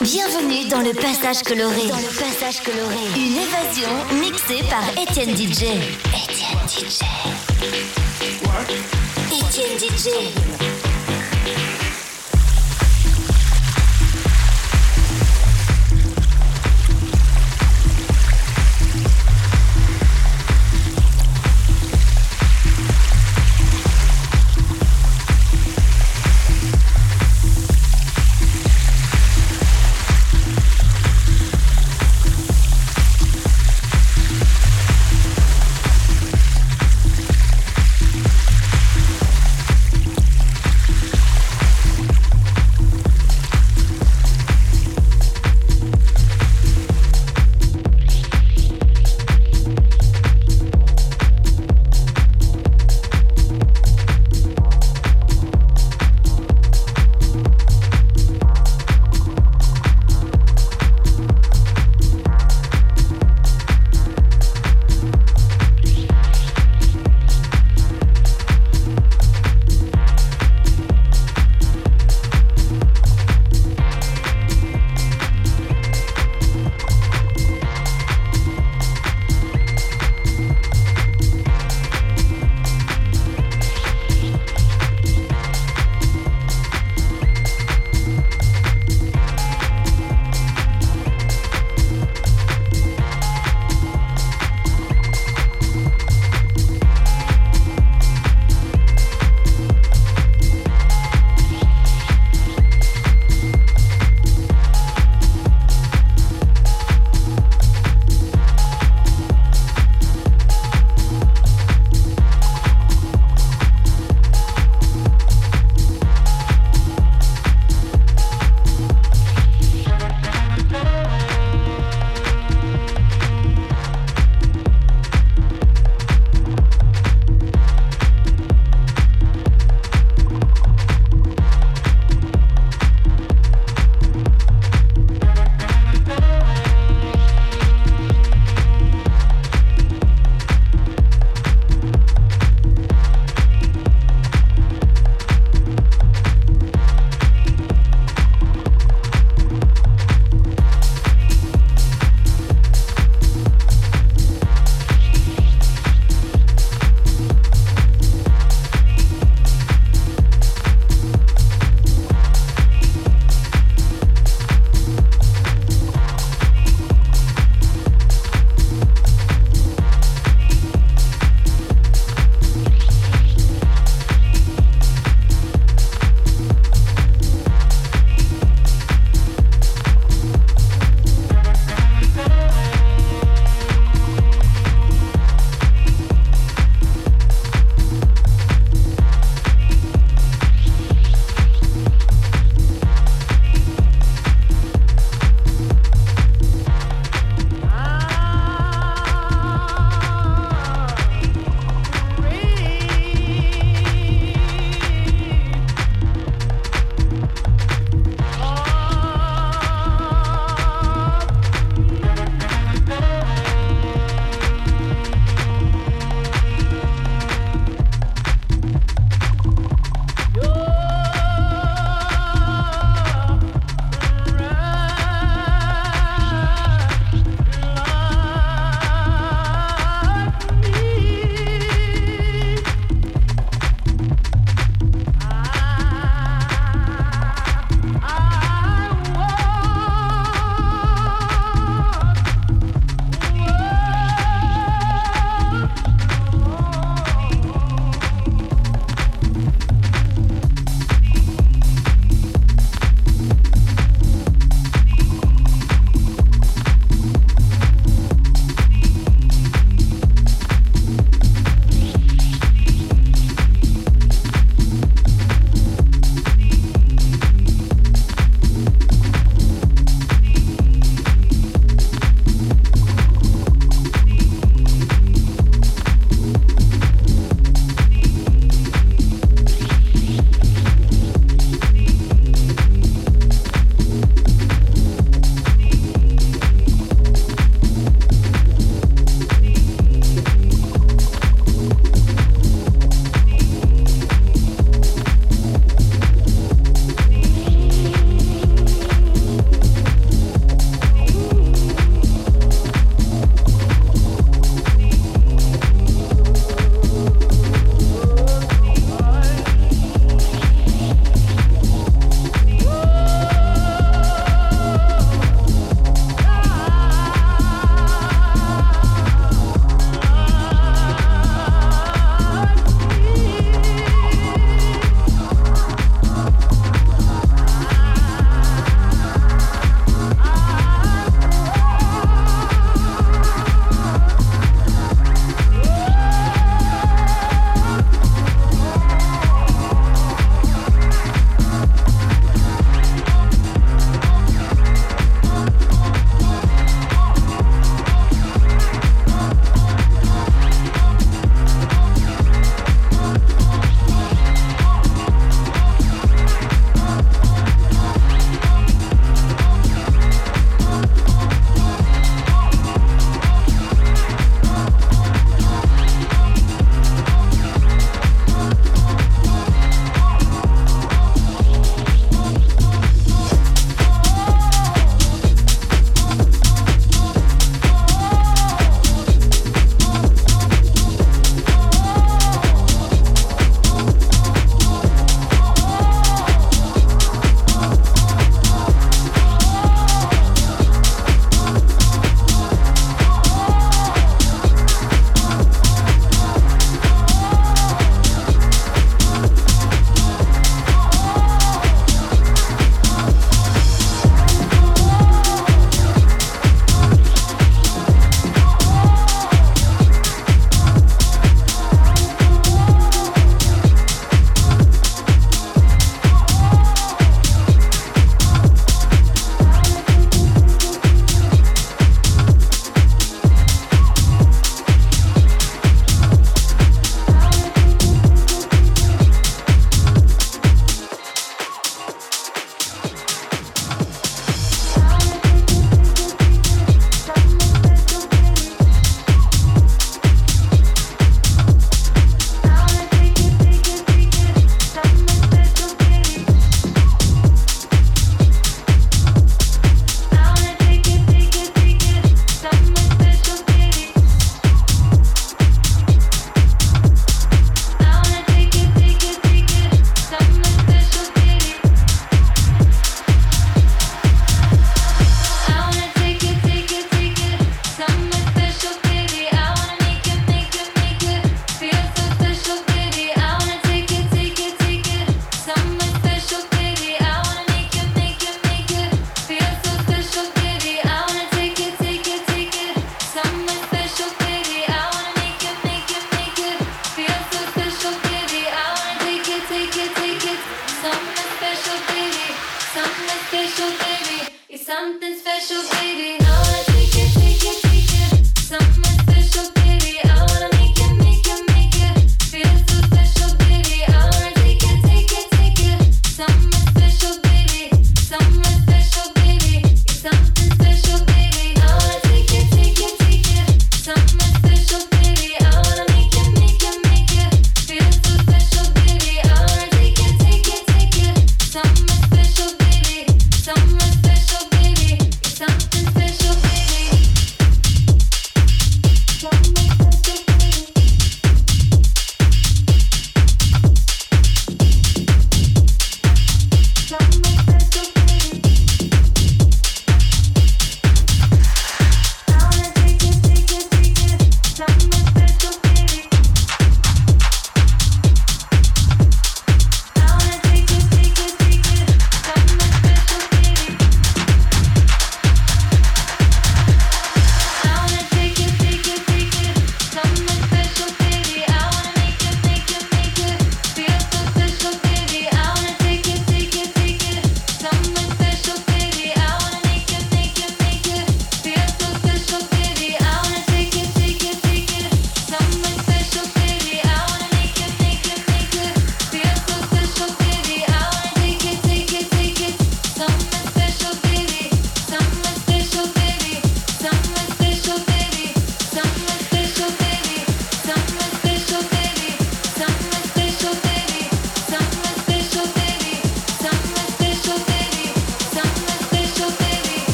Bienvenue dans le passage coloré. Dans le passage coloré. Une évasion mixée par Étienne DJ. Étienne DJ. Étienne DJ.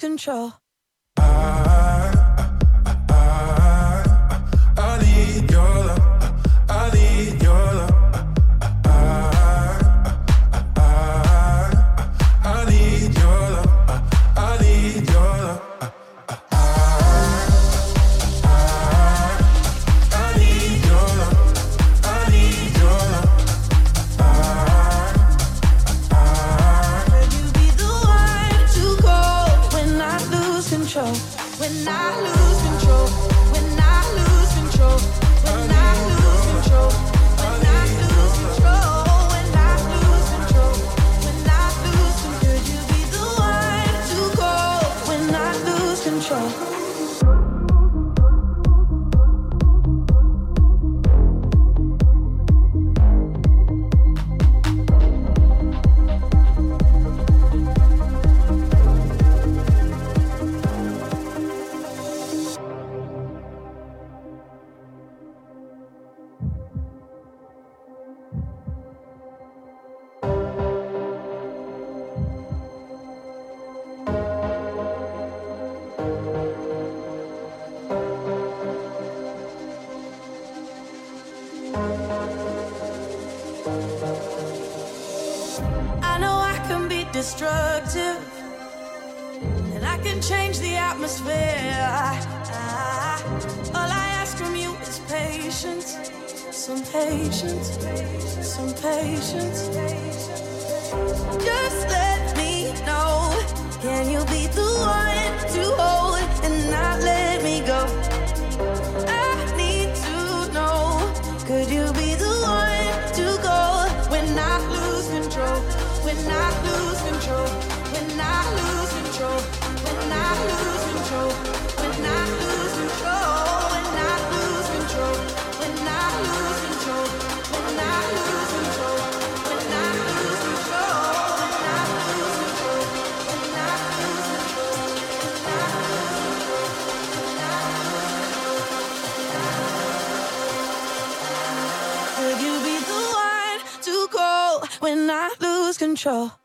Control. control.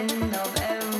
end of every